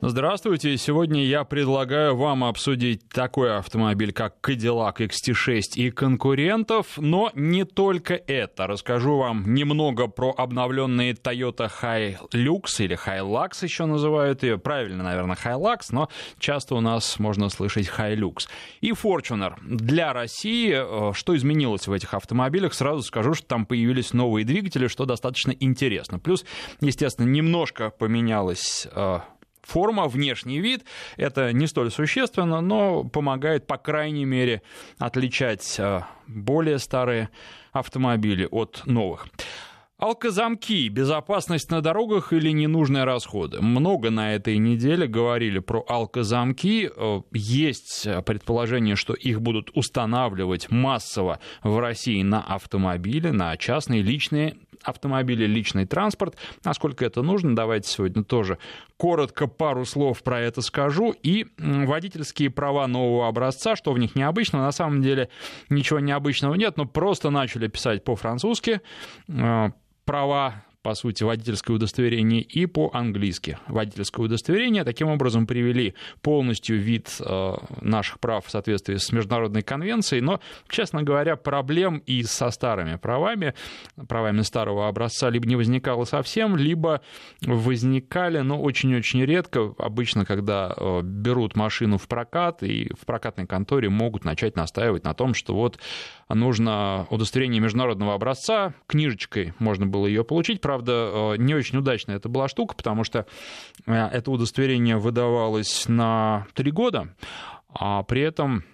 Здравствуйте. Сегодня я предлагаю вам обсудить такой автомобиль, как Cadillac XT6 и конкурентов, но не только это. Расскажу вам немного про обновленные Toyota Hilux или Hilux еще называют ее. Правильно, наверное, Hilux, но часто у нас можно слышать Hilux. И Fortuner. Для России э, что изменилось в этих автомобилях? Сразу скажу, что там появились новые двигатели, что достаточно интересно. Плюс, естественно, немножко поменялось э, форма, внешний вид. Это не столь существенно, но помогает, по крайней мере, отличать э, более старые автомобили от новых. Алкозамки, безопасность на дорогах или ненужные расходы. Много на этой неделе говорили про алкозамки. Э, есть предположение, что их будут устанавливать массово в России на автомобили, на частные личные автомобили, личный транспорт. Насколько это нужно, давайте сегодня тоже коротко пару слов про это скажу. И водительские права нового образца, что в них необычно, на самом деле ничего необычного нет, но просто начали писать по-французски э, права по сути, водительское удостоверение и по-английски. Водительское удостоверение. Таким образом, привели полностью вид э, наших прав в соответствии с международной конвенцией, но, честно говоря, проблем и со старыми правами, правами старого образца, либо не возникало совсем, либо возникали, но очень-очень редко, обычно, когда э, берут машину в прокат, и в прокатной конторе могут начать настаивать на том, что вот нужно удостоверение международного образца, книжечкой можно было ее получить, правда, э, не очень удачная это была штука, потому что э, это удостоверение выдавалось на три года, а при этом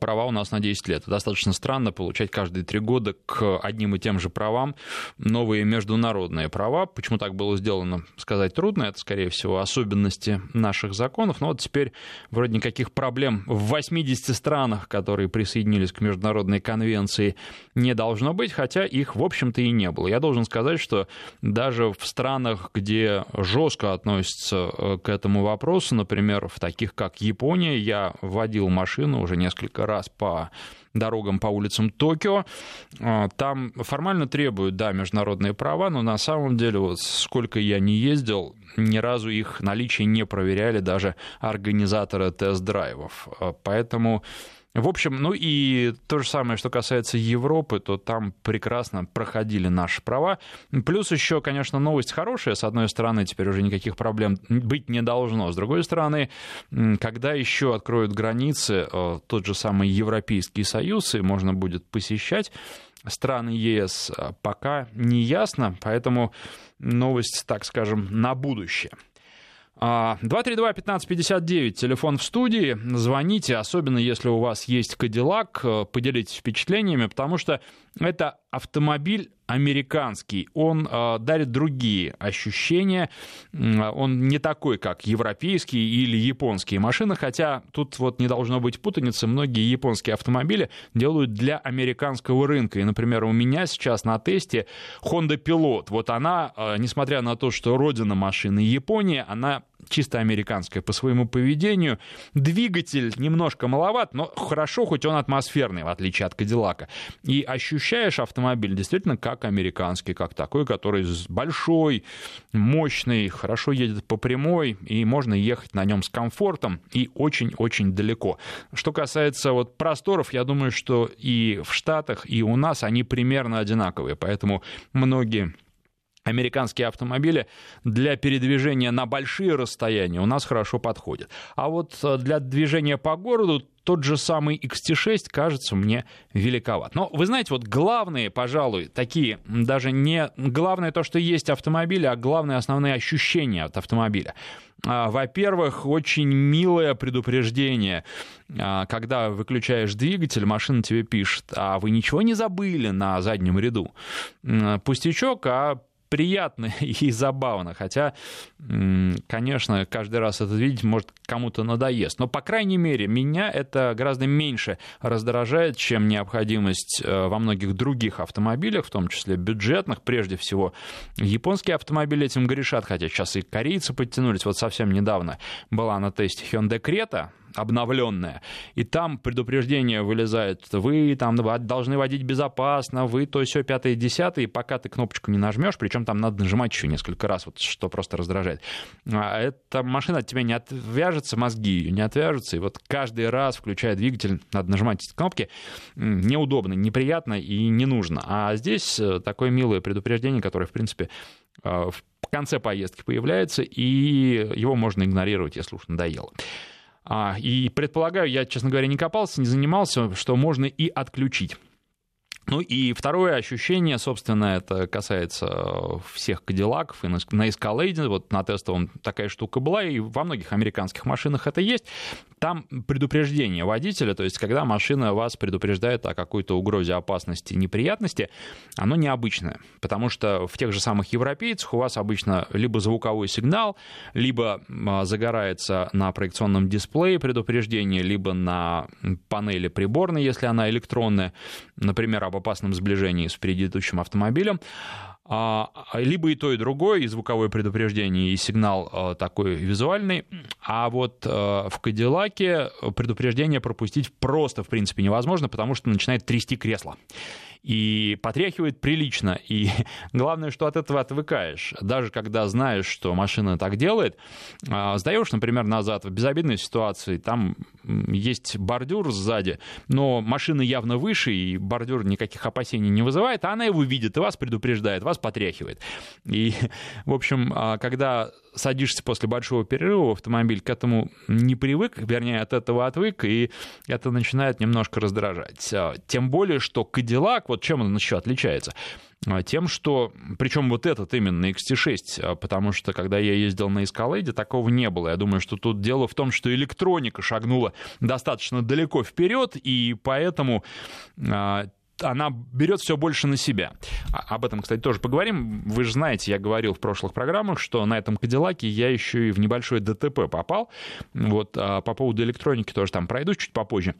права у нас на 10 лет. Достаточно странно получать каждые три года к одним и тем же правам новые международные права. Почему так было сделано, сказать трудно. Это, скорее всего, особенности наших законов. Но вот теперь вроде никаких проблем в 80 странах, которые присоединились к международной конвенции, не должно быть, хотя их, в общем-то, и не было. Я должен сказать, что даже в странах, где жестко относятся э, к этому вопросу, например, в таких как Япония, я водил машину уже несколько несколько раз по дорогам по улицам Токио. А, там формально требуют, да, международные права, но на самом деле, вот сколько я не ездил, ни разу их наличие не проверяли даже организаторы тест-драйвов. А, поэтому в общем, ну и то же самое, что касается Европы, то там прекрасно проходили наши права. Плюс еще, конечно, новость хорошая. С одной стороны, теперь уже никаких проблем быть не должно. С другой стороны, когда еще откроют границы, э, тот же самый Европейский Союз, и можно будет посещать страны ЕС, э, пока не ясно, поэтому новость, так скажем, на будущее. 232-1559, телефон в студии. Звоните, особенно если у вас есть Кадиллак, э, поделитесь впечатлениями, потому что это автомобиль американский, он э, дарит другие ощущения, он не такой, как европейские или японские машины, хотя тут вот не должно быть путаницы, многие японские автомобили делают для американского рынка, и, например, у меня сейчас на тесте Honda Pilot, вот она, э, несмотря на то, что родина машины Япония, она чисто американская по своему поведению. Двигатель немножко маловат, но хорошо, хоть он атмосферный, в отличие от Кадиллака. И ощущаешь автомобиль действительно как американский, как такой, который большой, мощный, хорошо едет по прямой, и можно ехать на нем с комфортом и очень-очень далеко. Что касается вот просторов, я думаю, что и в Штатах, и у нас они примерно одинаковые, поэтому многие американские автомобили для передвижения на большие расстояния у нас хорошо подходят. А вот э, для движения по городу тот же самый XT6 кажется мне великоват. Но вы знаете, вот главные, пожалуй, такие, даже не главное то, что есть автомобили, а главные основные ощущения от автомобиля. А, во-первых, очень милое предупреждение. А, когда выключаешь двигатель, машина тебе пишет, а вы ничего не забыли на заднем ряду? Пустячок, а приятно и забавно. Хотя, конечно, каждый раз это видеть может кому-то надоест. Но, по крайней мере, меня это гораздо меньше раздражает, чем необходимость э, во многих других автомобилях, в том числе бюджетных. Прежде всего, японские автомобили этим грешат, хотя сейчас и корейцы подтянулись. Вот совсем недавно была на тесте Hyundai Creta, обновленная. И там предупреждение вылезает, вы там должны водить безопасно, вы то все пятое, десятое, и пока ты кнопочку не нажмешь, причем там надо нажимать еще несколько раз, вот что просто раздражает. А эта машина от тебя не отвяжется, мозги ее не отвяжутся, и вот каждый раз, включая двигатель, надо нажимать эти кнопки, неудобно, неприятно и не нужно. А здесь э, такое милое предупреждение, которое, в принципе, э, в конце поездки появляется, и его можно игнорировать, если уж надоело. А, и предполагаю, я, честно говоря, не копался, не занимался, что можно и отключить. Ну и второе ощущение, собственно, это касается э, всех кадиллаков и на Escalade, вот на тестовом такая штука была, и во многих американских машинах это есть. Там предупреждение водителя, то есть когда машина вас предупреждает о какой-то угрозе опасности, неприятности, оно необычное, потому что в тех же самых европейцах у вас обычно либо звуковой сигнал, либо а, загорается на проекционном дисплее предупреждение, либо на панели приборной, если она электронная, например, об опасном сближении с предыдущим автомобилем. А, либо и то, и другое, и звуковое предупреждение, и сигнал а, такой визуальный. А вот а, в Кадиллаке предупреждение пропустить просто, в принципе, невозможно, потому что начинает трясти кресло и потряхивает прилично. И главное, что от этого отвыкаешь. Даже когда знаешь, что машина так делает, а, сдаешь, например, назад в безобидной ситуации, там есть бордюр сзади, но машина явно выше, и бордюр никаких опасений не вызывает, а она его видит и вас предупреждает, вас потряхивает. И, в общем, а, когда садишься после большого перерыва в автомобиль, к этому не привык, вернее, от этого отвык, и это начинает немножко раздражать. А, тем более, что Cadillac, вот чем он еще отличается? А, тем, что, причем вот этот именно XT6, а, потому что когда я ездил на Escalade, такого не было. Я думаю, что тут дело в том, что электроника шагнула достаточно далеко вперед, и поэтому она берет все больше на себя. А, об этом, кстати, тоже поговорим. Вы же знаете, я говорил в прошлых программах, что на этом Кадиллаке я еще и в небольшое ДТП попал. Вот а по поводу электроники тоже там пройду чуть попозже.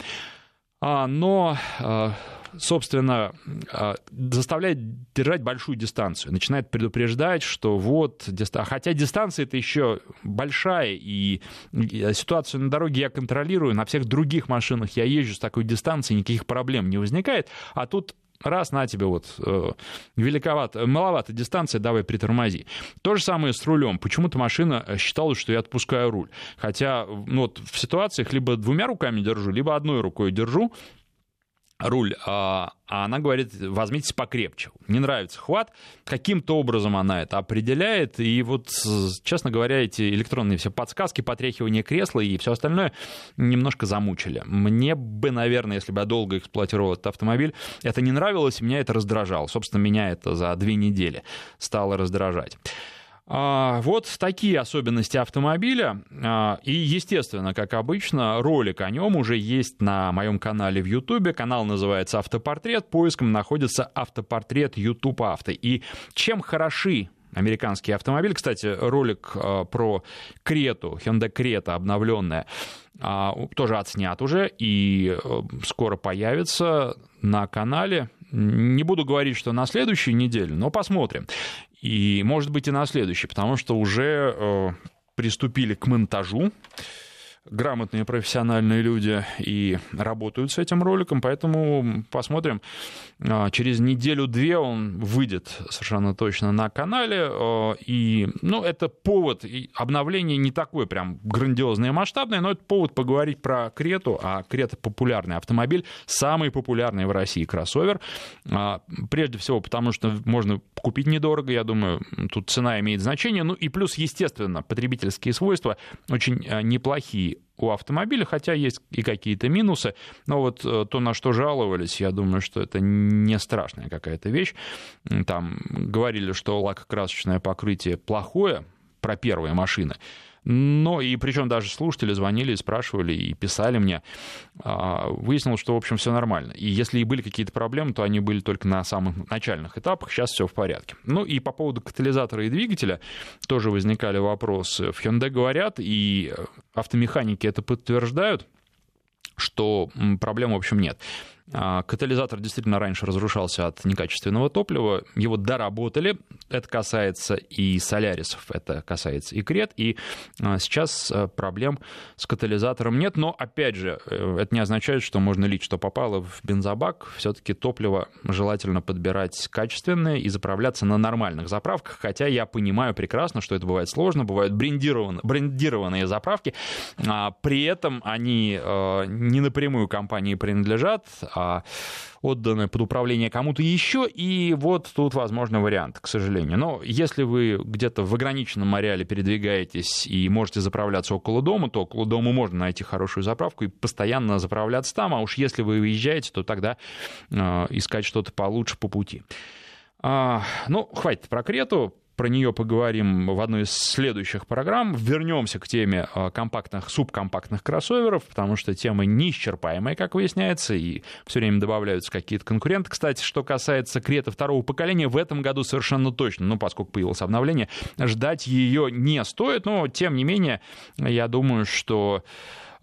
А, но собственно, а, заставляет держать большую дистанцию, начинает предупреждать, что вот, хотя дистанция это еще большая, и ситуацию на дороге я контролирую, на всех других машинах я езжу с такой дистанцией, никаких проблем не возникает, а тут раз на тебе вот э, великовато, маловато дистанция, давай притормози. То же самое с рулем. Почему-то машина считала, что я отпускаю руль. Хотя ну, вот в ситуациях либо двумя руками держу, либо одной рукой держу, руль, а, а она говорит, возьмите покрепче. Не нравится хват. Каким-то образом она это определяет. И вот, честно говоря, эти электронные все подсказки, потряхивание кресла и все остальное немножко замучили. Мне бы, наверное, если бы я долго эксплуатировал этот автомобиль, это не нравилось, меня это раздражало. Собственно, меня это за две недели стало раздражать. А, вот такие особенности автомобиля. А, и, естественно, как обычно, ролик о нем уже есть на моем канале в YouTube. Канал называется «Автопортрет». Поиском находится «Автопортрет YouTube Авто». И чем хороши американские автомобили. Кстати, ролик а, про Крету, Hyundai Крета обновленная, тоже отснят уже и э, скоро появится на канале. Не буду говорить, что на следующей неделе, но посмотрим. И, может быть, и на следующий, потому что уже э, приступили к монтажу грамотные профессиональные люди и работают с этим роликом, поэтому посмотрим. А, через неделю-две он выйдет совершенно точно на канале. А, и, ну, это повод, обновление не такое прям грандиозное и масштабное, но это повод поговорить про Крету, а Крета популярный автомобиль, самый популярный в России кроссовер. А, прежде всего, потому что можно купить недорого, я думаю, тут цена имеет значение. Ну и плюс, естественно, потребительские свойства очень неплохие у автомобиля, хотя есть и какие-то минусы, но вот э, то, на что жаловались, я думаю, что это не страшная какая-то вещь. Там говорили, что лакокрасочное покрытие плохое про первые машины, но и причем даже слушатели звонили, спрашивали и писали мне. А, выяснилось, что, в общем, все нормально. И если и были какие-то проблемы, то они были только на самых начальных этапах. Сейчас все в порядке. Ну и по поводу катализатора и двигателя тоже возникали вопросы. В Hyundai говорят, и автомеханики это подтверждают, что проблем, в общем, нет. А, катализатор действительно раньше разрушался от некачественного топлива. Его доработали. Это касается и солярисов, это касается и крет. И а, сейчас а, проблем с катализатором нет. Но, опять же, э, это не означает, что можно лить, что попало в бензобак. Все-таки топливо желательно подбирать качественное и заправляться на нормальных заправках. Хотя я понимаю прекрасно, что это бывает сложно. Бывают брендированные, брендированные заправки. При этом они не напрямую компании принадлежат, а отданы под управление кому-то еще, и вот тут возможно вариант, к сожалению. Но если вы где-то в ограниченном ареале передвигаетесь и можете заправляться около дома, то около дома можно найти хорошую заправку и постоянно заправляться там, а уж если вы выезжаете, то тогда э, искать что-то получше по пути. А, ну, хватит про Крету про нее поговорим в одной из следующих программ. Вернемся к теме а, компактных, субкомпактных кроссоверов, потому что тема неисчерпаемая, как выясняется, и все время добавляются какие-то конкуренты. Кстати, что касается Крета второго поколения, в этом году совершенно точно, ну, поскольку появилось обновление, ждать ее не стоит, но, тем не менее, я думаю, что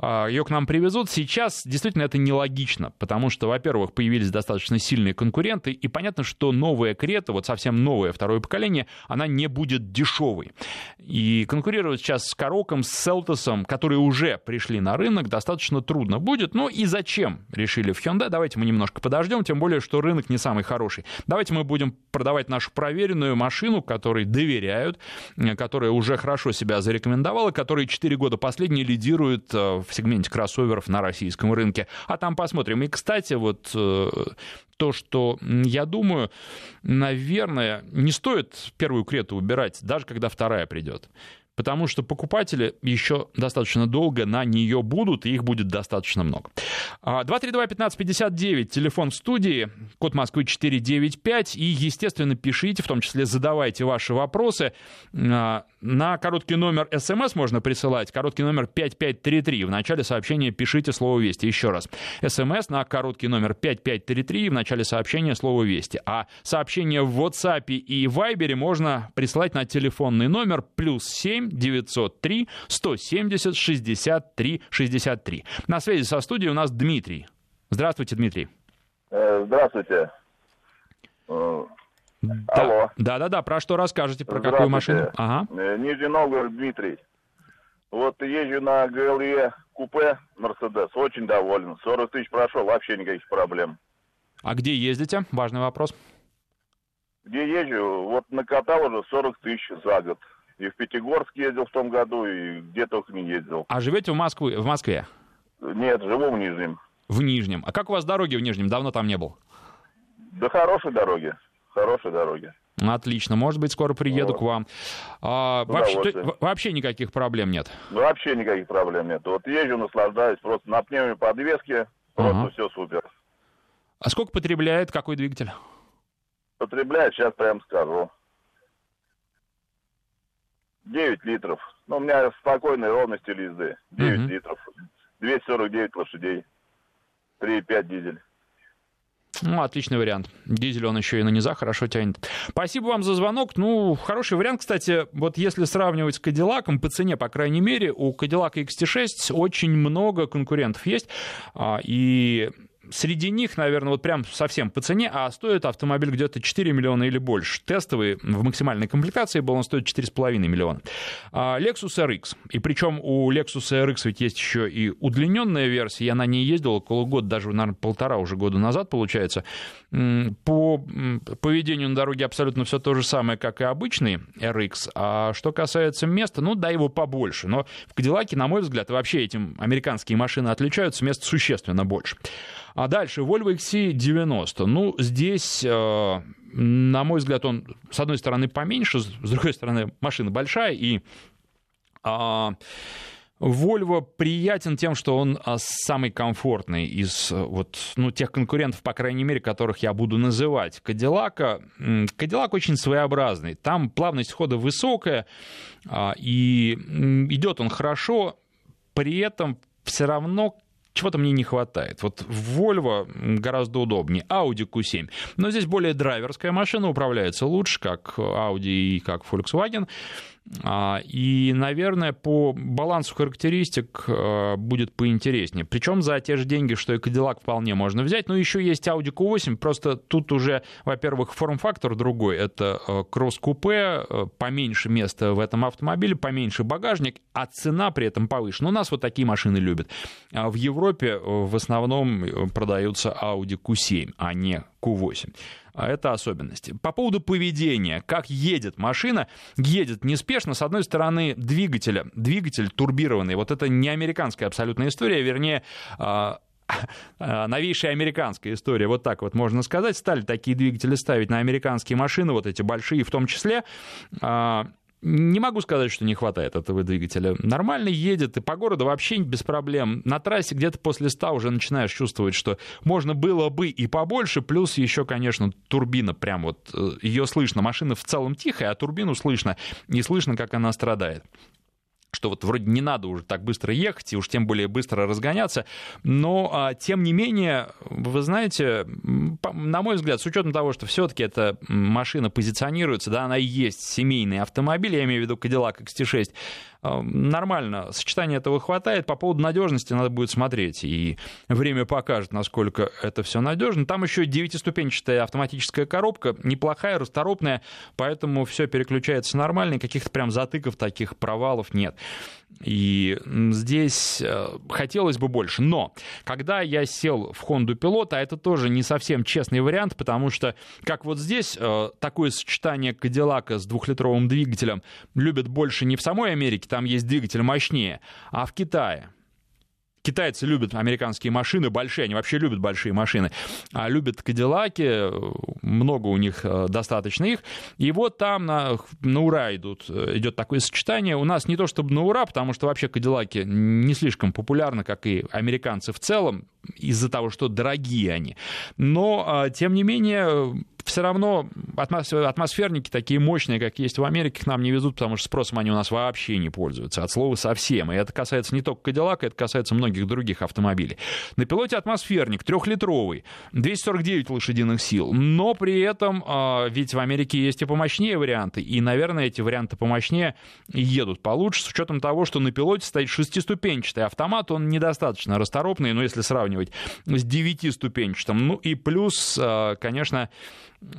ее к нам привезут. Сейчас действительно это нелогично, потому что, во-первых, появились достаточно сильные конкуренты, и понятно, что новая Крета, вот совсем новое второе поколение, она не будет дешевой. И конкурировать сейчас с Короком, с Селтосом, которые уже пришли на рынок, достаточно трудно будет. Ну и зачем решили в Hyundai? Давайте мы немножко подождем, тем более, что рынок не самый хороший. Давайте мы будем продавать нашу проверенную машину, которой доверяют, которая уже хорошо себя зарекомендовала, которая 4 года последние лидирует э, в сегменте кроссоверов на российском рынке. А там посмотрим. И, кстати, вот э, то, что, я думаю, наверное, не стоит первую крету убирать, даже когда вторая придет потому что покупатели еще достаточно долго на нее будут, и их будет достаточно много. 232-1559, а, телефон студии, код Москвы 495, и, естественно, пишите, в том числе задавайте ваши вопросы. На короткий номер СМС можно присылать, короткий номер 5533. В начале сообщения пишите слово «Вести». Еще раз. СМС на короткий номер 5533, в начале сообщения слово «Вести». А сообщение в WhatsApp и Viber можно присылать на телефонный номер плюс 7 8 903 170 63 63. На связи со студией у нас Дмитрий. Здравствуйте, Дмитрий. Э, здравствуйте. Да, Алло. Да, да, да. Про что расскажете? Про какую машину? Ага. Э, Нижний Новгород, Дмитрий. Вот езжу на ГЛЕ купе Мерседес, очень доволен. 40 тысяч прошел, вообще никаких проблем. А где ездите? Важный вопрос. Где езжу? Вот накатал уже 40 тысяч за год. И в Пятигорск ездил в том году, и где только не ездил. А живете в, Москву, в Москве? Нет, живу в Нижнем. В Нижнем. А как у вас дороги в Нижнем? Давно там не был? Да хорошие дороги. Хорошие дороги. Отлично. Может быть, скоро приеду вот. к вам. А, вообще, то, вообще никаких проблем нет? Вообще никаких проблем нет. Вот езжу, наслаждаюсь. Просто на пневмоподвеске. Просто ага. все супер. А сколько потребляет какой двигатель? Потребляет, сейчас прям скажу. 9 литров. Ну, у меня спокойный ровный стиль езды. 9 угу. литров. 249 лошадей. 3,5 дизель. Ну, отличный вариант. Дизель он еще и на низах хорошо тянет. Спасибо вам за звонок. Ну, хороший вариант, кстати, вот если сравнивать с Кадиллаком, по цене, по крайней мере, у Кадиллака XT6 очень много конкурентов есть. А, и Среди них, наверное, вот прям совсем по цене, а стоит автомобиль где-то 4 миллиона или больше. Тестовый в максимальной комплектации был, он стоит 4,5 миллиона. А Lexus RX. И причем у Lexus RX ведь есть еще и удлиненная версия. Я на ней ездил около года, даже, наверное, полтора уже года назад, получается. По поведению на дороге абсолютно все то же самое, как и обычный RX. А что касается места, ну да, его побольше. Но в Кадиллаке, на мой взгляд, вообще этим американские машины отличаются, места существенно больше. А дальше Volvo XC90. Ну, здесь, э, на мой взгляд, он, с одной стороны, поменьше, с другой стороны, машина большая, и а, Volvo приятен тем, что он а, самый комфортный из вот, ну, тех конкурентов, по крайней мере, которых я буду называть. Кадиллака, Кадиллак очень своеобразный. Там плавность хода высокая, а, и идет он хорошо, при этом все равно чего-то мне не хватает. Вот Volvo гораздо удобнее, Audi Q7. Но здесь более драйверская машина, управляется лучше, как Audi и как Volkswagen. А, и, наверное, по балансу характеристик э, будет поинтереснее. Причем за те же деньги, что и Cadillac вполне можно взять. Но еще есть Audi Q8, просто тут уже, во-первых, форм-фактор другой. Это э, кросс-купе, э, поменьше места в этом автомобиле, поменьше багажник, а цена при этом повыше. Но у нас вот такие машины любят. А в Европе в основном продаются Audi Q7, а не Q8. А это особенности. По поводу поведения, как едет машина, едет неспешно. С одной стороны, двигателя, двигатель турбированный, вот это не американская абсолютная история, вернее, а, а, новейшая американская история, вот так вот можно сказать. Стали такие двигатели ставить на американские машины, вот эти большие в том числе. Не могу сказать, что не хватает этого двигателя. Нормально едет, и по городу вообще без проблем. На трассе где-то после 100 уже начинаешь чувствовать, что можно было бы и побольше, плюс еще, конечно, турбина прям вот, э, ее слышно. Машина в целом тихая, а турбину слышно, не слышно, как она страдает что вот вроде не надо уже так быстро ехать и уж тем более быстро разгоняться, но а, тем не менее, вы знаете, на мой взгляд, с учетом того, что все-таки эта машина позиционируется, да, она и есть семейный автомобиль, я имею в виду Cadillac XT6, нормально, сочетания этого хватает. По поводу надежности надо будет смотреть, и время покажет, насколько это все надежно. Там еще девятиступенчатая автоматическая коробка, неплохая, расторопная, поэтому все переключается нормально, каких-то прям затыков таких провалов нет. И здесь э, хотелось бы больше. Но когда я сел в Honda Pilot, а это тоже не совсем честный вариант, потому что, как вот здесь, э, такое сочетание Кадиллака с двухлитровым двигателем любят больше не в самой Америке, там есть двигатель мощнее, а в Китае. Китайцы любят американские машины, большие, они вообще любят большие машины, а любят Кадиллаки, много у них э, достаточно их. И вот там на, на ура идут, э, идет такое сочетание. У нас не то чтобы на ура, потому что вообще Кадиллаки не слишком популярны, как и американцы в целом, из-за того, что дорогие они. Но, а, тем не менее, все равно атмосферники такие мощные, как есть в Америке, к нам не везут, потому что спросом они у нас вообще не пользуются, от слова совсем. И это касается не только Кадиллака, это касается многих других автомобилей. На пилоте атмосферник трехлитровый, 249 лошадиных сил, но при этом а, ведь в Америке есть и помощнее варианты, и, наверное, эти варианты помощнее едут получше, с учетом того, что на пилоте стоит шестиступенчатый автомат, он недостаточно расторопный, но если сравнивать с девятиступенчатым, ну и плюс, а, конечно,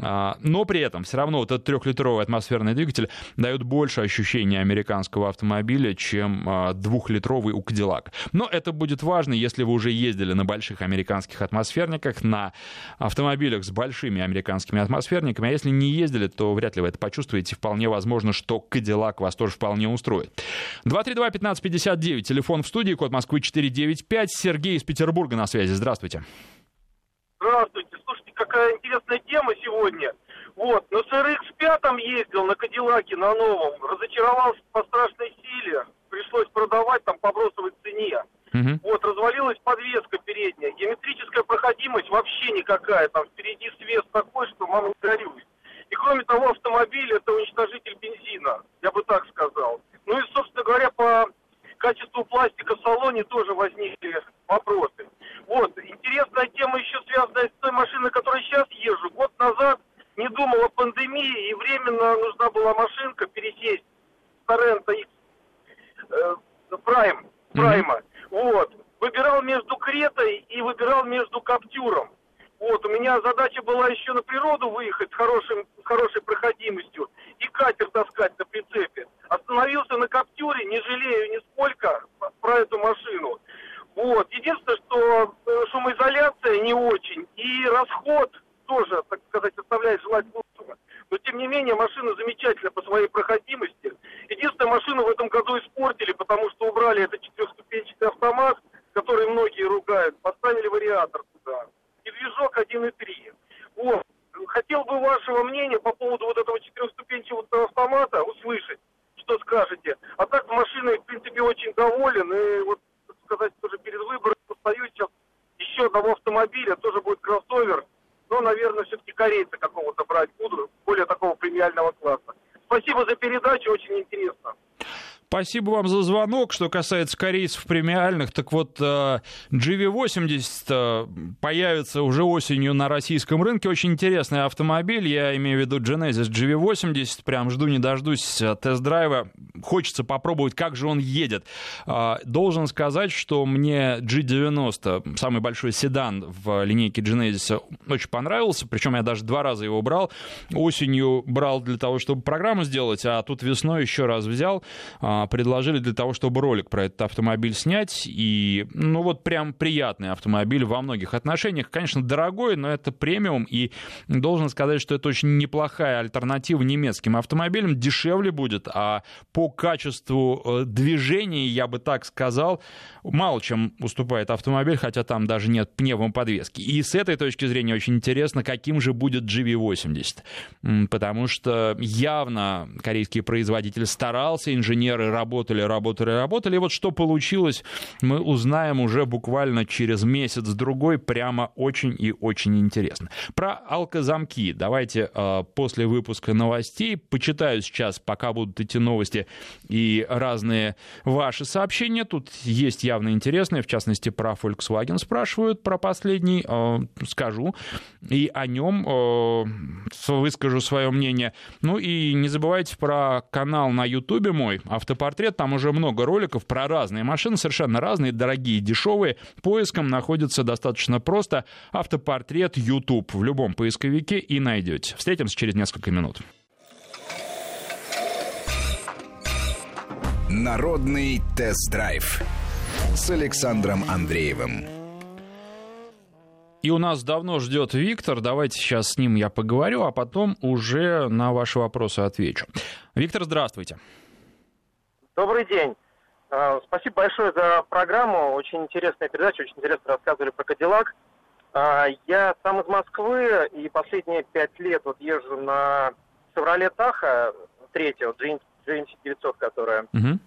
но при этом все равно вот этот трехлитровый атмосферный двигатель дает больше ощущения американского автомобиля, чем а, двухлитровый у Cadillac. Но это будет важно, если вы уже ездили на больших американских атмосферниках, на автомобилях с большими американскими атмосферниками. А если не ездили, то вряд ли вы это почувствуете. Вполне возможно, что Cadillac вас тоже вполне устроит. 232-1559, телефон в студии, код Москвы 495. Сергей из Петербурга на связи. Здравствуйте. Здравствуйте какая интересная тема сегодня. Вот, на CRX-5 ездил, на Кадиллаке, на новом, разочаровался по страшной силе, пришлось продавать там по бросовой цене. Uh-huh. Вот, развалилась подвеска передняя, геометрическая проходимость вообще никакая, там впереди свет такой, что мама горюй. И кроме того, автомобиль это уничтожитель бензина, я бы так сказал. Ну и, собственно говоря, по качеству пластика в салоне тоже возникли вопросы. Вот, интересная тема еще связанная с той машиной, которой сейчас езжу. Год назад не думал о пандемии, и временно нужна была машинка пересесть с Торрента X э, Prime, Прайма. Mm-hmm. Вот. Выбирал между Кретой и выбирал между Каптюром. Вот, у меня задача была еще на природу выехать с, хорошим, с хорошей проходимостью и катер таскать на прицепе. Остановился на Каптюре, не жалею нисколько про эту машину. Вот. Единственное, что э, шумоизоляция не очень, и расход тоже, так сказать, оставляет желать лучшего. Но, тем не менее, машина замечательна по своей проходимости. Единственное, машину в этом году испортили, потому что убрали этот четырехступенчатый автомат, который многие ругают, поставили вариатор туда. И движок 1.3. Вот. Хотел бы вашего мнения по поводу вот этого четырехступенчатого автомата услышать, что скажете. А так машиной, в принципе, очень доволен. И вот сказать, тоже перед выбором сейчас еще одного автомобиля, тоже будет кроссовер. Но, наверное, все-таки корейца какого-то брать буду, более такого премиального класса. Спасибо за передачу, очень интересно. Спасибо вам за звонок. Что касается корейцев премиальных, так вот э, GV80 э, появится уже осенью на российском рынке. Очень интересный автомобиль. Я имею в виду Genesis GV80. Прям жду не дождусь э, тест-драйва. Хочется попробовать, как же он едет. Должен сказать, что мне G90, самый большой седан в линейке Genesis, очень понравился. Причем я даже два раза его брал. Осенью брал для того, чтобы программу сделать, а тут весной еще раз взял предложили для того, чтобы ролик про этот автомобиль снять. И, ну вот прям приятный автомобиль во многих отношениях. Конечно, дорогой, но это премиум. И должен сказать, что это очень неплохая альтернатива немецким автомобилям. Дешевле будет, а по качеству э, движения, я бы так сказал, мало чем уступает автомобиль, хотя там даже нет пневмоподвески. И с этой точки зрения очень интересно, каким же будет GV80. Потому что явно корейский производитель старался, инженеры работали, работали, работали. И вот что получилось, мы узнаем уже буквально через месяц-другой. Прямо очень и очень интересно. Про алкозамки давайте э, после выпуска новостей почитаю сейчас, пока будут идти новости и разные ваши сообщения. Тут есть явно интересные, в частности, про Volkswagen спрашивают, про последний, э, скажу. И о нем э, выскажу свое мнение. Ну и не забывайте про канал на YouTube мой, автопарк автопортрет. Там уже много роликов про разные машины, совершенно разные, дорогие, дешевые. Поиском находится достаточно просто. Автопортрет YouTube в любом поисковике и найдете. Встретимся через несколько минут. Народный тест-драйв с Александром Андреевым. И у нас давно ждет Виктор. Давайте сейчас с ним я поговорю, а потом уже на ваши вопросы отвечу. Виктор, здравствуйте. Добрый день. А, спасибо большое за программу. Очень интересная передача, очень интересно рассказывали про Кадиллак. А, я сам из Москвы и последние пять лет вот езжу на Chevrolet Tahoe третьего, GMC 900, которая. Угу.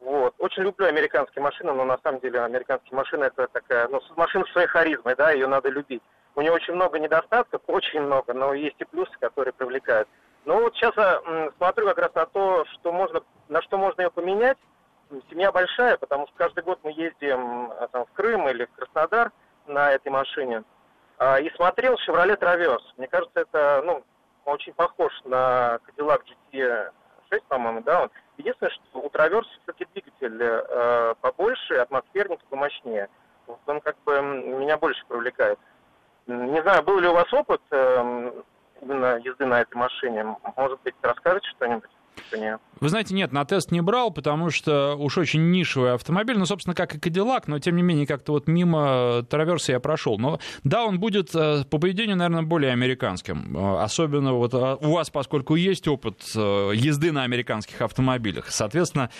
Вот. Очень люблю американские машины, но на самом деле американские машины это такая, ну, машина с своей харизмой, да, ее надо любить. У нее очень много недостатков, очень много, но есть и плюсы, которые привлекают. Ну вот сейчас я смотрю как раз на то, что можно, на что можно ее поменять. Семья большая, потому что каждый год мы ездим а, там, в Крым или в Краснодар на этой машине. А, и смотрел Chevrolet Traverse. Мне кажется, это ну, очень похож на Cadillac GT6, по-моему, да. Единственное, что у Traverse все-таки двигатель э, побольше, атмосферник помощнее. Вот он как бы меня больше привлекает. Не знаю, был ли у вас опыт э, именно езды на этой машине. Может быть, расскажете что-нибудь? Вы знаете, нет, на тест не брал, потому что уж очень нишевый автомобиль, ну, собственно, как и Кадиллак, но, тем не менее, как-то вот мимо Траверса я прошел. Но, да, он будет э, по поведению, наверное, более американским. Э, особенно вот э, у вас, поскольку есть опыт езды на американских автомобилях, соответственно,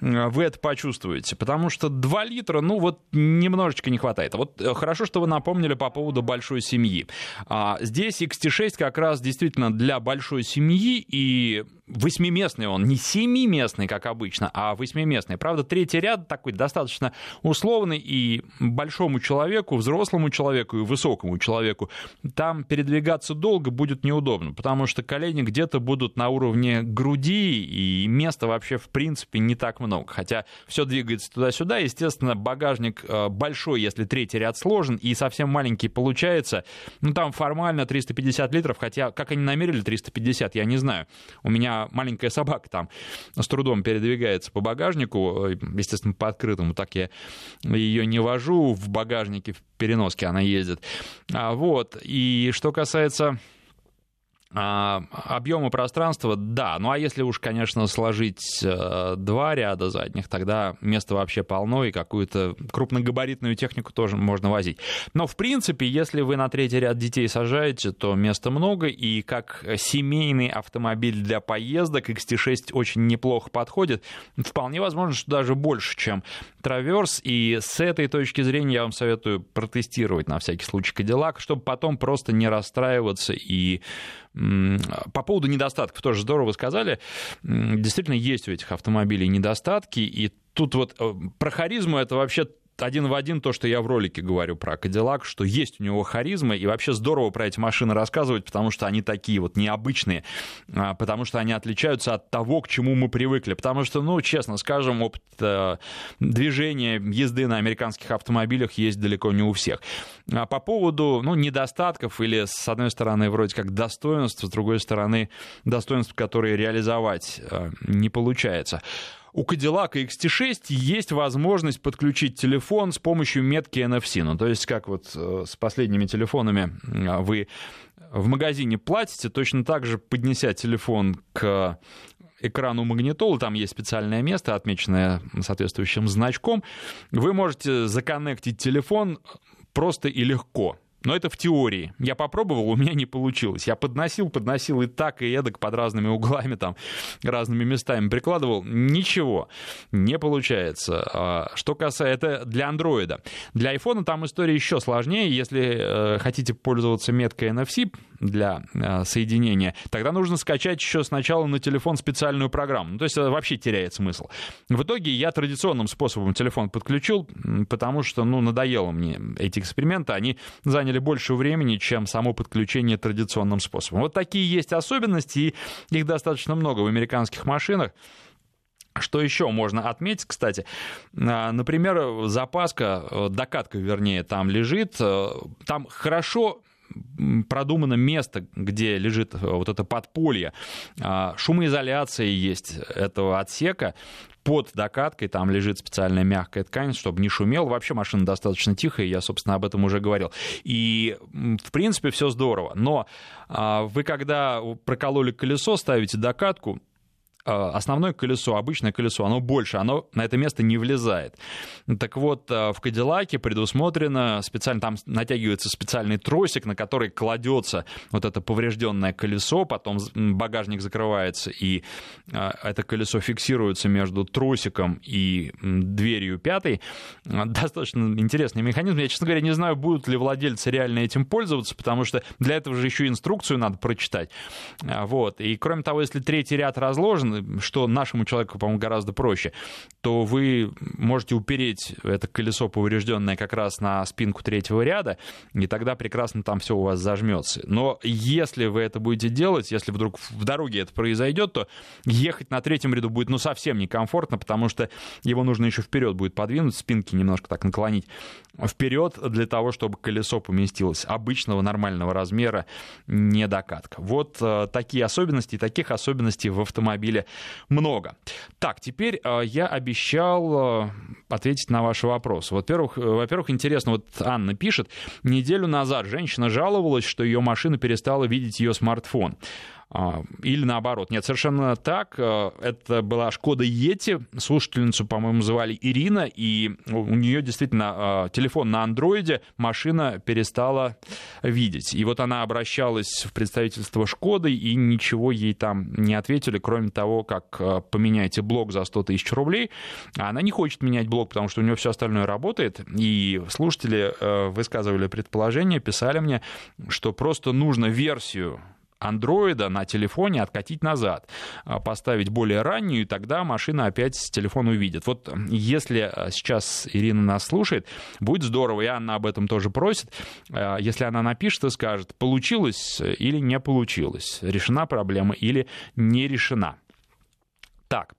вы это почувствуете. Потому что 2 литра, ну, вот немножечко не хватает. Вот хорошо, что вы напомнили по поводу большой семьи. А, здесь XT6 как раз действительно для большой семьи, и восьмиместный он, не семиместный, как обычно, а восьмиместный. Правда, третий ряд такой достаточно условный, и большому человеку, взрослому человеку и высокому человеку там передвигаться долго будет неудобно, потому что колени где-то будут на уровне груди, и места вообще в принципе не так много. Хотя все двигается туда-сюда, естественно, багажник э, большой, если третий ряд сложен, и совсем маленький получается. Ну, там формально 350 литров, хотя как они намерили 350, я не знаю. У меня маленькая собака там с трудом передвигается по багажнику, э, естественно, по открытому, так я ее не вожу в багажнике, в переноске она ездит. А, вот, и что касается а, объема пространства, да. Ну а если уж, конечно, сложить э, два ряда задних, тогда места вообще полно, и какую-то крупногабаритную технику тоже можно возить. Но, в принципе, если вы на третий ряд детей сажаете, то места много, и как семейный автомобиль для поездок XT6 очень неплохо подходит. Вполне возможно, что даже больше, чем Траверс, и с этой точки зрения я вам советую протестировать на всякий случай Кадиллак, чтобы потом просто не расстраиваться и по поводу недостатков тоже здорово сказали. Действительно, есть у этих автомобилей недостатки, и тут вот э, про харизму это вообще один в один то, что я в ролике говорю про Кадиллак, что есть у него харизма, и вообще здорово про эти машины рассказывать, потому что они такие вот необычные, а, потому что они отличаются от того, к чему мы привыкли. Потому что, ну, честно скажем, опыт э, движения, езды на американских автомобилях есть далеко не у всех. А по поводу, ну, недостатков или, с одной стороны, вроде как достоинств, с другой стороны, достоинств, которые реализовать э, не получается у Cadillac XT6 есть возможность подключить телефон с помощью метки NFC. Ну, то есть, как вот э, с последними телефонами э, вы в магазине платите, точно так же, поднеся телефон к экрану магнитолы, там есть специальное место, отмеченное соответствующим значком, вы можете законнектить телефон просто и легко. Но это в теории. Я попробовал, у меня не получилось. Я подносил, подносил и так, и эдак под разными углами, там, разными местами прикладывал. Ничего, не получается. А, что касается, это для андроида. Для айфона там история еще сложнее. Если э, хотите пользоваться меткой NFC для э, соединения, тогда нужно скачать еще сначала на телефон специальную программу. Ну, то есть вообще теряет смысл. В итоге я традиционным способом телефон подключил, потому что, ну, надоело мне эти эксперименты. Они заняли больше времени, чем само подключение традиционным способом. Вот такие есть особенности, и их достаточно много в американских машинах. Что еще можно отметить, кстати? А, например, запаска, э, докатка, вернее, там лежит. Э, там хорошо продумано место, где лежит э, вот это подполье. А, шумоизоляция есть этого отсека под докаткой там лежит специальная мягкая ткань, чтобы не шумел. Вообще машина достаточно тихая, я, собственно, об этом уже говорил. И, в принципе, все здорово. Но а, вы, когда прокололи колесо, ставите докатку, основное колесо, обычное колесо, оно больше, оно на это место не влезает. Так вот, э, в Кадиллаке предусмотрено специально, там натягивается специальный тросик, на который кладется вот это поврежденное колесо, потом багажник закрывается, и э, это колесо фиксируется между тросиком и дверью пятой. Достаточно интересный механизм. Я, честно говоря, не знаю, будут ли владельцы реально этим пользоваться, потому что для этого же еще инструкцию надо прочитать. Вот. И кроме того, если третий ряд разложен, что нашему человеку, по-моему, гораздо проще, то вы можете упереть это колесо поврежденное как раз на спинку третьего ряда, и тогда прекрасно там все у вас зажмется. Но если вы это будете делать, если вдруг в дороге это произойдет, то ехать на третьем ряду будет ну совсем некомфортно, потому что его нужно еще вперед будет подвинуть, спинки немножко так наклонить вперед для того, чтобы колесо поместилось обычного нормального размера, не докатка. Вот э, такие особенности, таких особенностей в автомобиле деле много. Так, теперь э, я обещал э, ответить на ваши вопросы. Во-первых, э, во-первых, интересно, вот Анна пишет, неделю назад женщина жаловалась, что ее машина перестала видеть ее смартфон. А, или наоборот. Нет, совершенно так. Э, это была Шкода Ети. Слушательницу, по-моему, звали Ирина. И у нее действительно э, телефон на андроиде машина перестала видеть. И вот она обращалась в представительство Шкоды, и ничего ей там не ответили, кроме того, как э, поменяйте блок за 100 тысяч рублей. А она не хочет менять блок, потому что у нее все остальное работает. И слушатели высказывали предположение, писали мне, что просто нужно версию андроида на телефоне откатить назад, а, поставить более раннюю, и тогда машина опять телефон увидит. Вот если а, сейчас Ирина нас слушает, будет здорово, и Анна об этом тоже просит. А, если она напишет и скажет, получилось или не получилось, решена проблема или не решена. Так,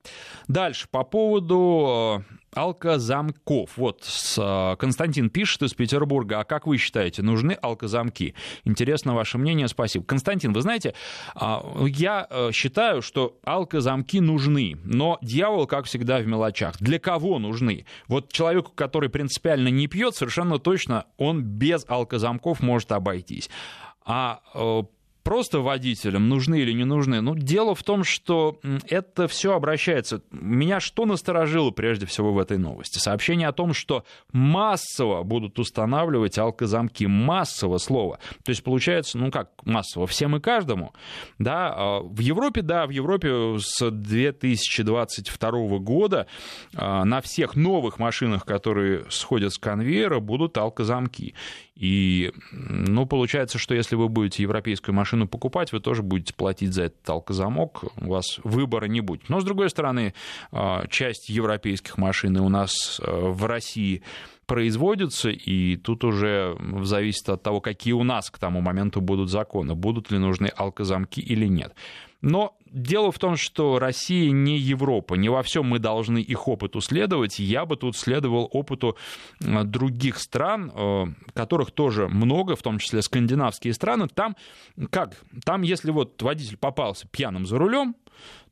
дальше по поводу алкозамков. Вот э, Константин пишет из Петербурга. А как вы считаете, нужны алкозамки? Интересно ваше мнение, спасибо. Константин, вы знаете, а, я э, считаю, что алкозамки нужны, но дьявол, как всегда, в мелочах. Для кого нужны? Вот человеку, который принципиально не пьет, совершенно точно он без алкозамков может обойтись. А э, просто водителям нужны или не нужны. Ну, дело в том, что это все обращается. Меня что насторожило прежде всего в этой новости? Сообщение о том, что массово будут устанавливать алкозамки. Массово слово. То есть получается, ну как массово, всем и каждому. Да? А в Европе, да, в Европе с 2022 года а, на всех новых машинах, которые сходят с конвейера, будут алкозамки. И, ну, получается, что если вы будете европейскую машину покупать, вы тоже будете платить за этот алкозамок, у вас выбора не будет. Но, с другой стороны, а, часть европейских машин у нас э, в России производятся, и тут уже зависит от того, какие у нас к тому моменту будут законы, будут ли нужны алкозамки или нет. Но дело в том, что Россия не Европа, не во всем мы должны их опыту следовать. Я бы тут следовал опыту э, других стран, э, которых тоже много, в том числе скандинавские страны. Там как? Там, если вот водитель попался пьяным за рулем,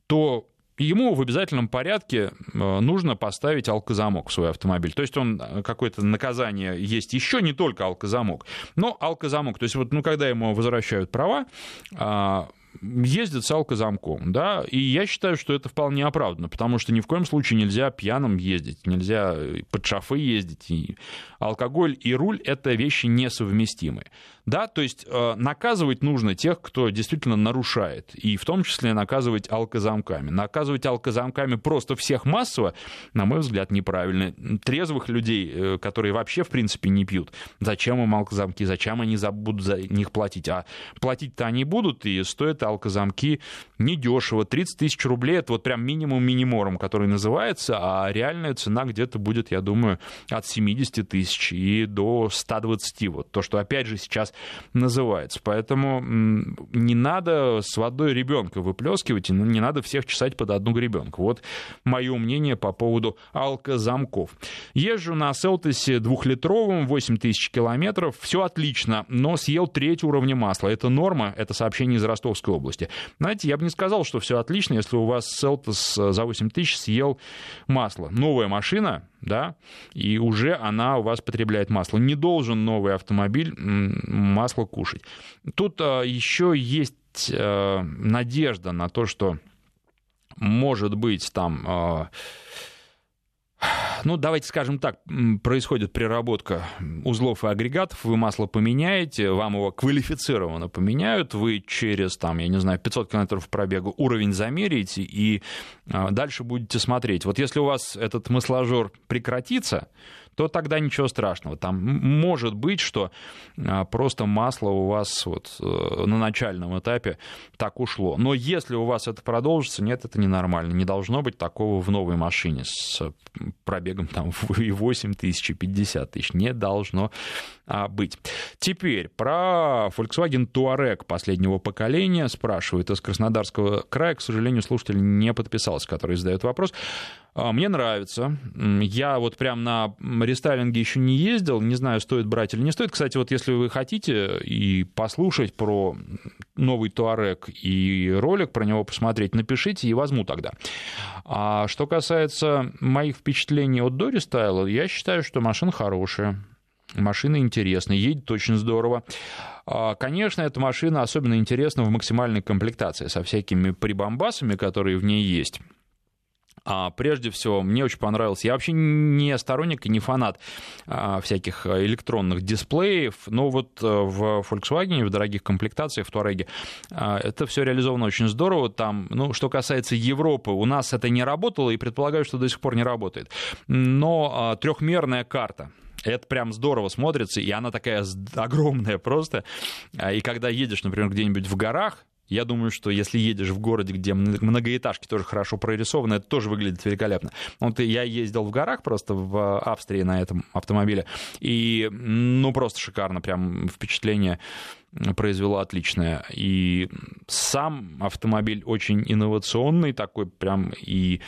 то ему в обязательном порядке э, нужно поставить алкозамок в свой автомобиль. То есть он какое-то наказание есть еще не только алкозамок, но алкозамок. То есть вот, ну, когда ему возвращают права, а, ездит с алкозамком, да, и я считаю, что это вполне оправданно, потому что ни в коем случае нельзя пьяным ездить, нельзя под шофы ездить, и алкоголь и руль — это вещи несовместимые. Да, то есть э, наказывать нужно тех, кто действительно нарушает, и в том числе наказывать алкозамками. Наказывать алкозамками просто всех массово, на мой взгляд, неправильно. Трезвых людей, э, которые вообще, в принципе, не пьют, зачем им алкозамки, зачем они будут за них платить? А платить-то они будут, и стоят алкозамки недешево. 30 тысяч рублей — это вот прям минимум минимором, который называется, а реальная цена где-то будет, я думаю, от 70 тысяч и до 120. Вот то, что, опять же, сейчас называется. Поэтому не надо с водой ребенка выплескивать, и не надо всех чесать под одну гребенку. Вот мое мнение по поводу алкозамков. Езжу на Селтосе двухлитровом, 8 тысяч километров, все отлично, но съел треть уровня масла. Это норма, это сообщение из Ростовской области. Знаете, я бы не сказал, что все отлично, если у вас Селтос за 8 тысяч съел масло. Новая машина, да, и уже она у вас потребляет масло. Не должен новый автомобиль масло кушать. Тут а, еще есть а, надежда на то, что может быть там а, ну, давайте скажем так, происходит переработка узлов и агрегатов, вы масло поменяете, вам его квалифицированно поменяют, вы через, там, я не знаю, 500 километров пробега уровень замеряете и дальше будете смотреть. Вот если у вас этот масложор прекратится, то тогда ничего страшного. Там может быть, что а, просто масло у вас вот э, на начальном этапе так ушло. Но если у вас это продолжится, нет, это ненормально. Не должно быть такого в новой машине с пробегом там и 8 тысяч, и 50 тысяч. Не должно а, быть. Теперь про Volkswagen Touareg последнего поколения спрашивают из Краснодарского края. К сожалению, слушатель не подписался, который задает вопрос. А, мне нравится. Я вот прям на рестайлинге еще не ездил, не знаю, стоит брать или не стоит. Кстати, вот если вы хотите и послушать про новый Туарек и ролик про него посмотреть, напишите и возьму тогда. А что касается моих впечатлений от Дори Стайла, я считаю, что машина хорошая. Машина интересная, едет очень здорово. А, конечно, эта машина особенно интересна в максимальной комплектации со всякими прибамбасами, которые в ней есть. А прежде всего, мне очень понравилось. Я вообще не сторонник и не фанат а, всяких электронных дисплеев, но вот э, в Volkswagen, в дорогих комплектациях, в Touareg, а, это все реализовано очень здорово. Там, ну, что касается Европы, у нас это не работало, и предполагаю, что до сих пор не работает. Но а, трехмерная карта, это прям здорово смотрится, и она такая огромная просто. И когда едешь, например, где-нибудь в горах, я думаю, что если едешь в городе, где многоэтажки тоже хорошо прорисованы, это тоже выглядит великолепно. Вот я ездил в горах просто в Австрии на этом автомобиле, и ну просто шикарно, прям впечатление произвело отличное. И сам автомобиль очень инновационный такой прям и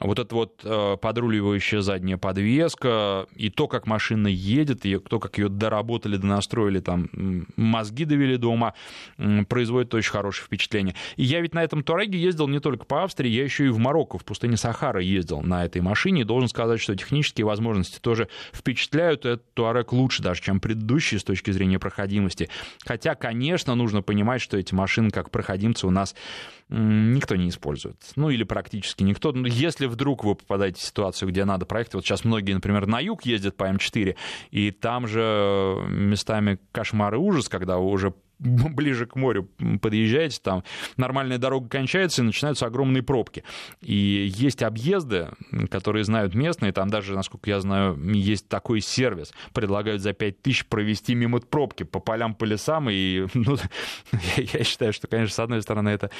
вот эта вот э, подруливающая задняя подвеска, и то, как машина едет, и то, как ее доработали, донастроили, там, мозги довели до ума, производит очень хорошее впечатление. И я ведь на этом Туареге ездил не только по Австрии, я еще и в Марокко, в пустыне Сахара ездил на этой машине, и должен сказать, что технические возможности тоже впечатляют. Этот Туарег лучше даже, чем предыдущий с точки зрения проходимости. Хотя, конечно, нужно понимать, что эти машины, как проходимцы, у нас никто не использует. Ну, или практически никто. Но если вдруг вы попадаете в ситуацию, где надо проехать, вот сейчас многие, например, на юг ездят по М4, и там же местами кошмар и ужас, когда уже ближе к морю подъезжаете, там нормальная дорога кончается, и начинаются огромные пробки. И есть объезды, которые знают местные, там даже, насколько я знаю, есть такой сервис, предлагают за 5 тысяч провести мимо пробки по полям, по лесам, и ну, я считаю, что, конечно, с одной стороны, это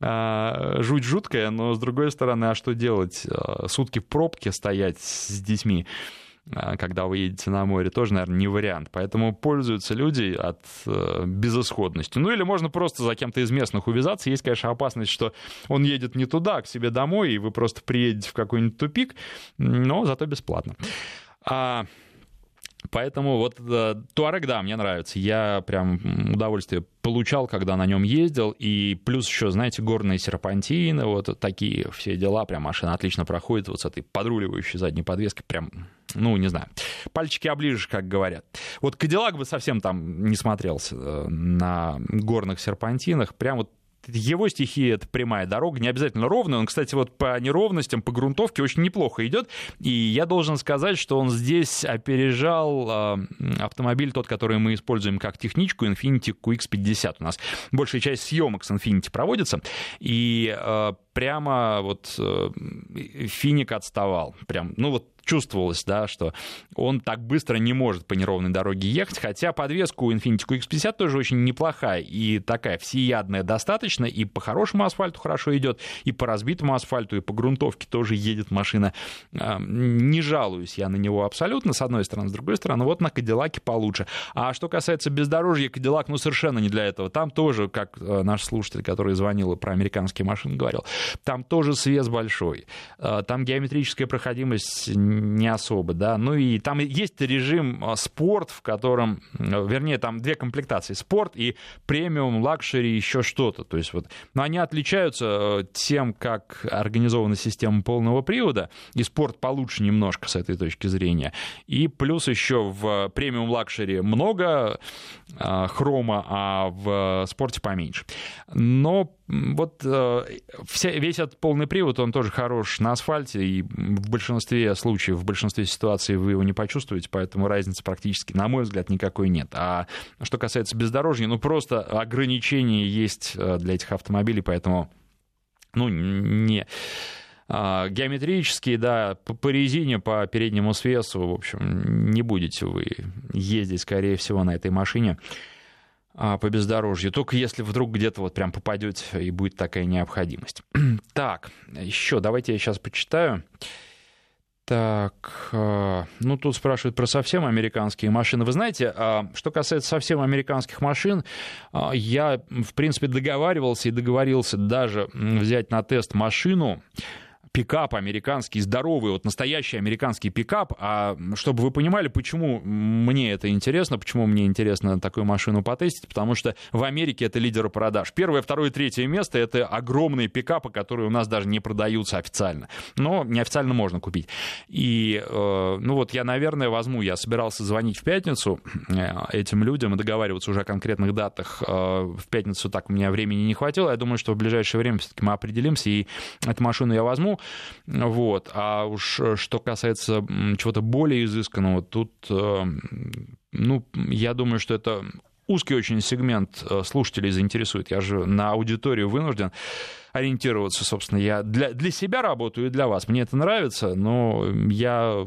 а, жуть жуткая, но с другой стороны, а что делать? А, сутки в пробке стоять с детьми когда вы едете на море, тоже, наверное, не вариант. Поэтому пользуются люди от э, безысходности. Ну или можно просто за кем-то из местных увязаться. Есть, конечно, опасность, что он едет не туда, а к себе домой, и вы просто приедете в какой-нибудь тупик, но зато бесплатно. А, Поэтому вот Туарек, да, мне нравится. Я прям удовольствие получал, когда на нем ездил. И плюс еще, знаете, горные серпантины, вот такие все дела. Прям машина отлично проходит вот с этой подруливающей задней подвеской. Прям, ну, не знаю, пальчики оближешь, как говорят. Вот Кадиллак бы совсем там не смотрелся э, на горных серпантинах. Прям вот его стихия — это прямая дорога, не обязательно ровная. Он, кстати, вот по неровностям, по грунтовке очень неплохо идет. И я должен сказать, что он здесь опережал э, автомобиль тот, который мы используем как техничку, Infiniti QX50. У нас большая часть съемок с Infiniti проводится. И э, прямо вот э, Финик отставал. Прям, ну вот чувствовалось, да, что он так быстро не может по неровной дороге ехать, хотя подвеска у Infiniti QX50 тоже очень неплохая и такая всеядная достаточно, и по хорошему асфальту хорошо идет, и по разбитому асфальту, и по грунтовке тоже едет машина. Не жалуюсь я на него абсолютно, с одной стороны, с другой стороны, вот на Кадиллаке получше. А что касается бездорожья, Кадиллак, ну, совершенно не для этого. Там тоже, как э, наш слушатель, который звонил про американские машины, говорил, там тоже свес большой, а, там геометрическая проходимость не особо, да. Ну и там есть режим а, спорт, в котором, вернее, там две комплектации, спорт и Premium Luxury, еще что-то. То есть вот, но они отличаются э, тем, как организована система полного привода, и спорт получше немножко с этой точки зрения. И плюс еще в Premium Luxury много хрома, а в спорте поменьше. Но вот э, вся, весь этот полный привод, он тоже хорош на асфальте, и в большинстве случаев, в большинстве ситуаций вы его не почувствуете, поэтому разницы практически, на мой взгляд, никакой нет. А что касается бездорожья, ну просто ограничения есть э, для этих автомобилей, поэтому, ну, не а, геометрические, да, по, по резине, по переднему свесу, в общем, не будете вы ездить, скорее всего, на этой машине. А, по бездорожью, только если вдруг где-то вот прям попадете и будет такая необходимость. так, еще давайте я сейчас почитаю. Так, а, ну тут спрашивают про совсем американские машины. Вы знаете, а, что касается совсем американских машин, я, в принципе, договаривался и договорился даже взять на тест машину, пикап американский, здоровый, вот настоящий американский пикап. А чтобы вы понимали, почему мне это интересно, почему мне интересно такую машину потестить, потому что в Америке это лидеры продаж. Первое, второе, третье место — это огромные пикапы, которые у нас даже не продаются официально. Но неофициально можно купить. И, э, ну вот я, наверное, возьму, я собирался звонить в пятницу э, этим людям и договариваться уже о конкретных датах. Э, в пятницу так у меня времени не хватило. Я думаю, что в ближайшее время все-таки мы определимся, и эту машину я возьму. Вот. А уж э, что касается чего-то более изысканного, тут, э, ну, я думаю, что это узкий очень сегмент э, слушателей заинтересует. Я же на аудиторию вынужден ориентироваться, собственно, я для, для себя работаю и для вас. Мне это нравится, но я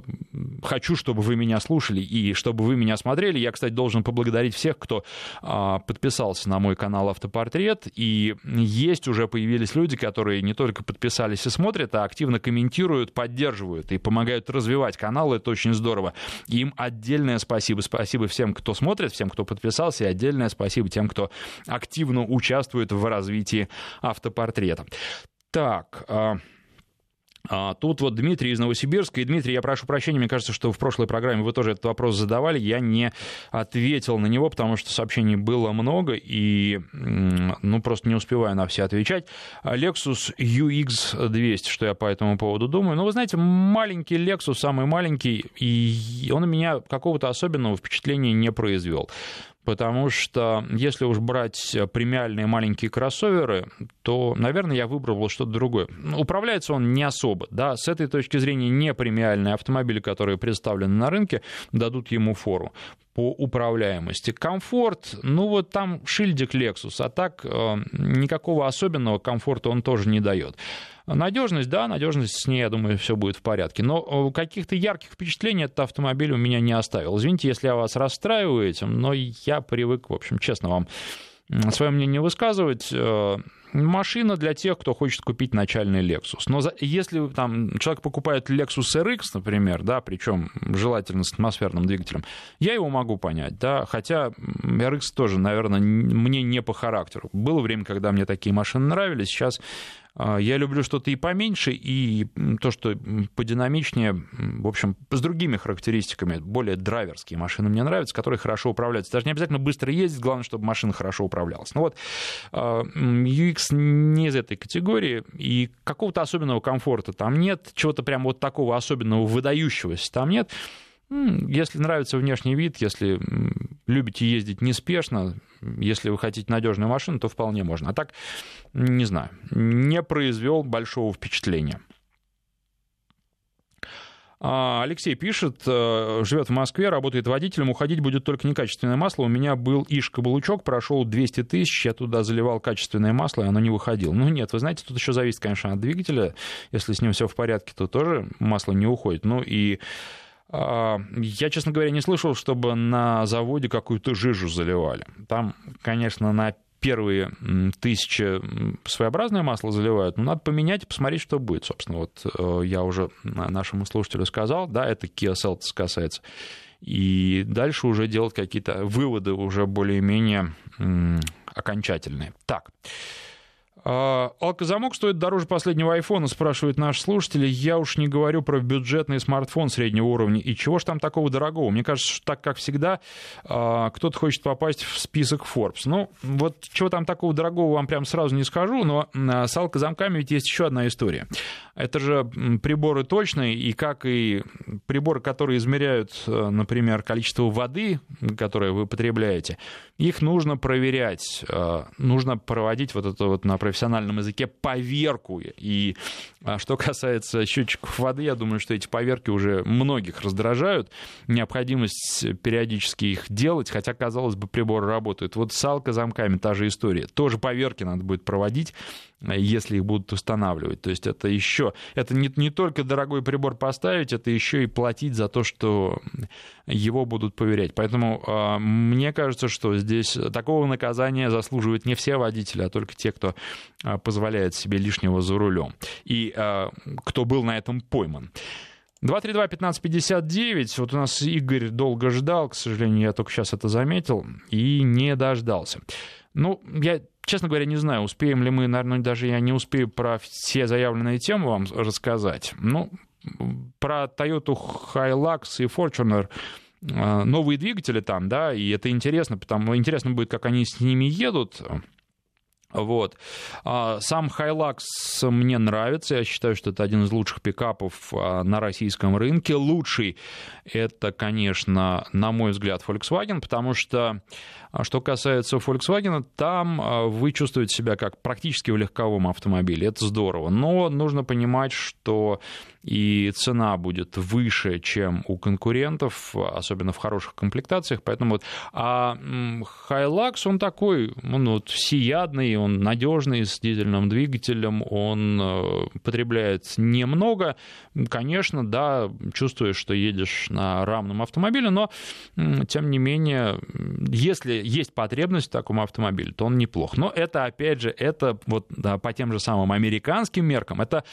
хочу, чтобы вы меня слушали и чтобы вы меня смотрели. Я, кстати, должен поблагодарить всех, кто а, подписался на мой канал «Автопортрет». И есть уже появились люди, которые не только подписались и смотрят, а активно комментируют, поддерживают и помогают развивать канал. Это очень здорово. Им отдельное спасибо. Спасибо всем, кто смотрит, всем, кто подписался, и отдельное спасибо тем, кто активно участвует в развитии автопортрета летом. Так, а, а, Тут вот Дмитрий из Новосибирска. И, Дмитрий, я прошу прощения, мне кажется, что в прошлой программе вы тоже этот вопрос задавали. Я не ответил на него, потому что сообщений было много, и ну, просто не успеваю на все отвечать. Lexus UX200, что я по этому поводу думаю. Ну, вы знаете, маленький Lexus, самый маленький, и он у меня какого-то особенного впечатления не произвел. Потому что если уж брать премиальные маленькие кроссоверы, то, наверное, я выбрал бы что-то другое. Управляется он не особо, да, с этой точки зрения не премиальные автомобили, которые представлены на рынке, дадут ему фору по управляемости. Комфорт, ну вот там шильдик Lexus, а так э, никакого особенного комфорта он тоже не дает. Надежность, да, надежность с ней, я думаю, все будет в порядке. Но э, каких-то ярких впечатлений этот автомобиль у меня не оставил. Извините, если я вас расстраиваю этим, но я привык, в общем, честно вам свое мнение высказывать. Э, машина для тех, кто хочет купить начальный Lexus. Но за, если там человек покупает Lexus RX, например, да, причем желательно с атмосферным двигателем, я его могу понять, да, хотя RX тоже, наверное, мне не по характеру. Было время, когда мне такие машины нравились, сейчас я люблю что-то и поменьше, и то, что подинамичнее, в общем, с другими характеристиками, более драйверские машины мне нравятся, которые хорошо управляются. Даже не обязательно быстро ездить, главное, чтобы машина хорошо управлялась. Ну вот, UX а, не из этой категории, и какого-то особенного комфорта там нет, чего-то прям вот такого особенного выдающегося там нет. Если нравится внешний вид, если любите ездить неспешно, если вы хотите надежную машину, то вполне можно. А так, не знаю, не произвел большого впечатления. А, Алексей пишет, э, живет в Москве, работает водителем, уходить будет только некачественное масло. У меня был Иш-каблучок, прошел 200 тысяч, я туда заливал качественное масло, и оно не выходило. Ну нет, вы знаете, тут еще зависит, конечно, от двигателя. Если с ним все в порядке, то тоже масло не уходит. Ну и я, честно говоря, не слышал, чтобы на заводе какую-то жижу заливали. Там, конечно, на первые тысячи своеобразное масло заливают, но надо поменять и посмотреть, что будет. Собственно, вот э, я уже нашему слушателю сказал, да, это Kia Seltos касается. И дальше уже делать какие-то выводы уже более-менее окончательные. Так. А, Алкозамок стоит дороже последнего айфона, спрашивают наши слушатели. Я уж не говорю про бюджетный смартфон среднего уровня. И чего ж там такого дорогого? Мне кажется, что так, как всегда, а, кто-то хочет попасть в список Forbes. Ну, вот чего там такого дорогого вам прям сразу не скажу, но а, с алкозамками ведь есть еще одна история. Это же приборы точные, и как и приборы, которые измеряют, например, количество воды, которое вы потребляете, их нужно проверять, нужно проводить вот это вот на профессиональном языке поверку. И а, что касается счетчиков воды, я думаю, что эти поверки уже многих раздражают. Необходимость периодически их делать, хотя, казалось бы, приборы работают. Вот с алкозамками та же история. Тоже поверки надо будет проводить, если их будут устанавливать. То есть это еще, это не, не только дорогой прибор поставить, это еще и платить за то, что его будут проверять. Поэтому э, мне кажется, что здесь такого наказания заслуживают не все водители, а только те, кто э, позволяет себе лишнего за рулем. И э, кто был на этом пойман. 232-1559. Вот у нас Игорь долго ждал, к сожалению, я только сейчас это заметил, и не дождался. Ну, я, честно говоря, не знаю, успеем ли мы, наверное, даже я не успею про все заявленные темы вам рассказать. Ну, про Toyota Hilux и Fortuner э, новые двигатели там, да, и это интересно, потому интересно будет, как они с ними едут. Вот. А, сам Hilux мне нравится. Я считаю, что это один из лучших пикапов а, на российском рынке. Лучший это, конечно, на мой взгляд, Volkswagen, потому что а что касается Volkswagen, там вы чувствуете себя как практически в легковом автомобиле. Это здорово. Но нужно понимать, что и цена будет выше, чем у конкурентов, особенно в хороших комплектациях. Поэтому вот, а Hilux, он такой, он вот всеядный, он надежный, с дизельным двигателем, он э, потребляет немного. Конечно, да, чувствуешь, что едешь на равном автомобиле, но, тем не менее, если есть потребность в таком автомобиле, то он неплох. Но это, опять же, это вот да, по тем же самым американским меркам, это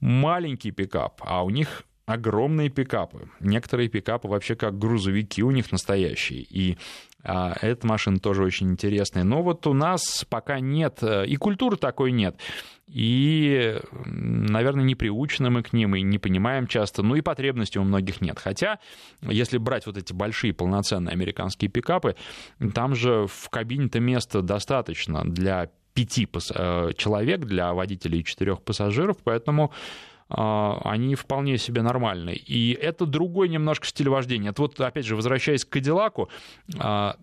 маленький пикап, а у них огромные пикапы. Некоторые пикапы вообще как грузовики у них настоящие. И а, эта машина тоже очень интересная. Но вот у нас пока нет, э, и культуры такой нет. И, наверное, не приучены мы к ним и не понимаем часто, ну и потребностей у многих нет. Хотя, если брать вот эти большие полноценные американские пикапы, там же в кабине-то места достаточно для пяти э, человек, для водителей и четырех пассажиров, поэтому а, они вполне себе нормальные. И это другой немножко стиль вождения. Это вот, опять же, возвращаясь к Кадиллаку, а,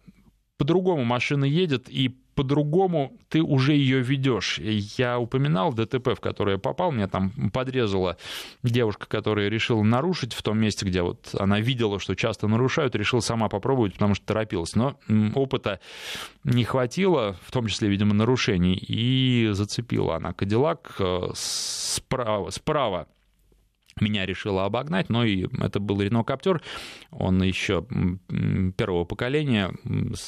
по-другому машина едет, и по-другому ты уже ее ведешь. Я упоминал ДТП, в которое я попал, меня там подрезала девушка, которая решила нарушить в том месте, где вот она видела, что часто нарушают, решила сама попробовать, потому что торопилась. Но опыта не хватило, в том числе, видимо, нарушений, и зацепила она Кадиллак э, справа, справа меня решила обогнать, но и это был Рено Каптер, он еще первого поколения,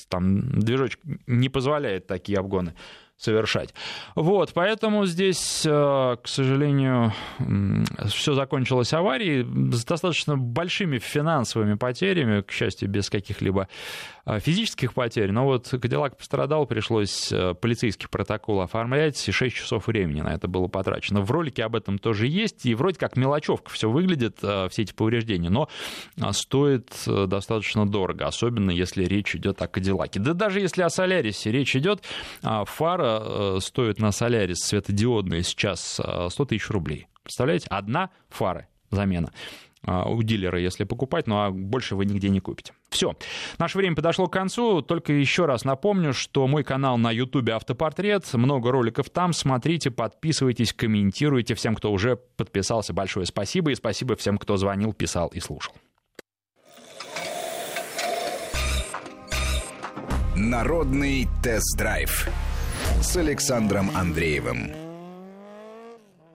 там движочек не позволяет такие обгоны совершать. Вот, поэтому здесь, э, к сожалению, все закончилось аварией с достаточно большими финансовыми потерями, к счастью, без каких-либо э, физических потерь. Но вот Кадиллак пострадал, пришлось э, полицейский протокол оформлять, и 6 часов времени на это было потрачено. В ролике об этом тоже есть, и вроде как мелочевка все выглядит, все эти повреждения, но стоит достаточно дорого, особенно если речь идет о Кадиллаке. Да даже если о Солярисе речь идет, фара фара э, стоит на Солярис светодиодная сейчас 100 э, тысяч рублей. Представляете? Одна фара замена э, у дилера, если покупать, ну а больше вы нигде не купите. Все. Наше время подошло к концу. Только еще раз напомню, что мой канал на YouTube Автопортрет. Много роликов там. Смотрите, подписывайтесь, комментируйте. Всем, кто уже подписался, большое спасибо. И спасибо всем, кто звонил, писал и слушал. Народный тест-драйв с Александром Андреевым.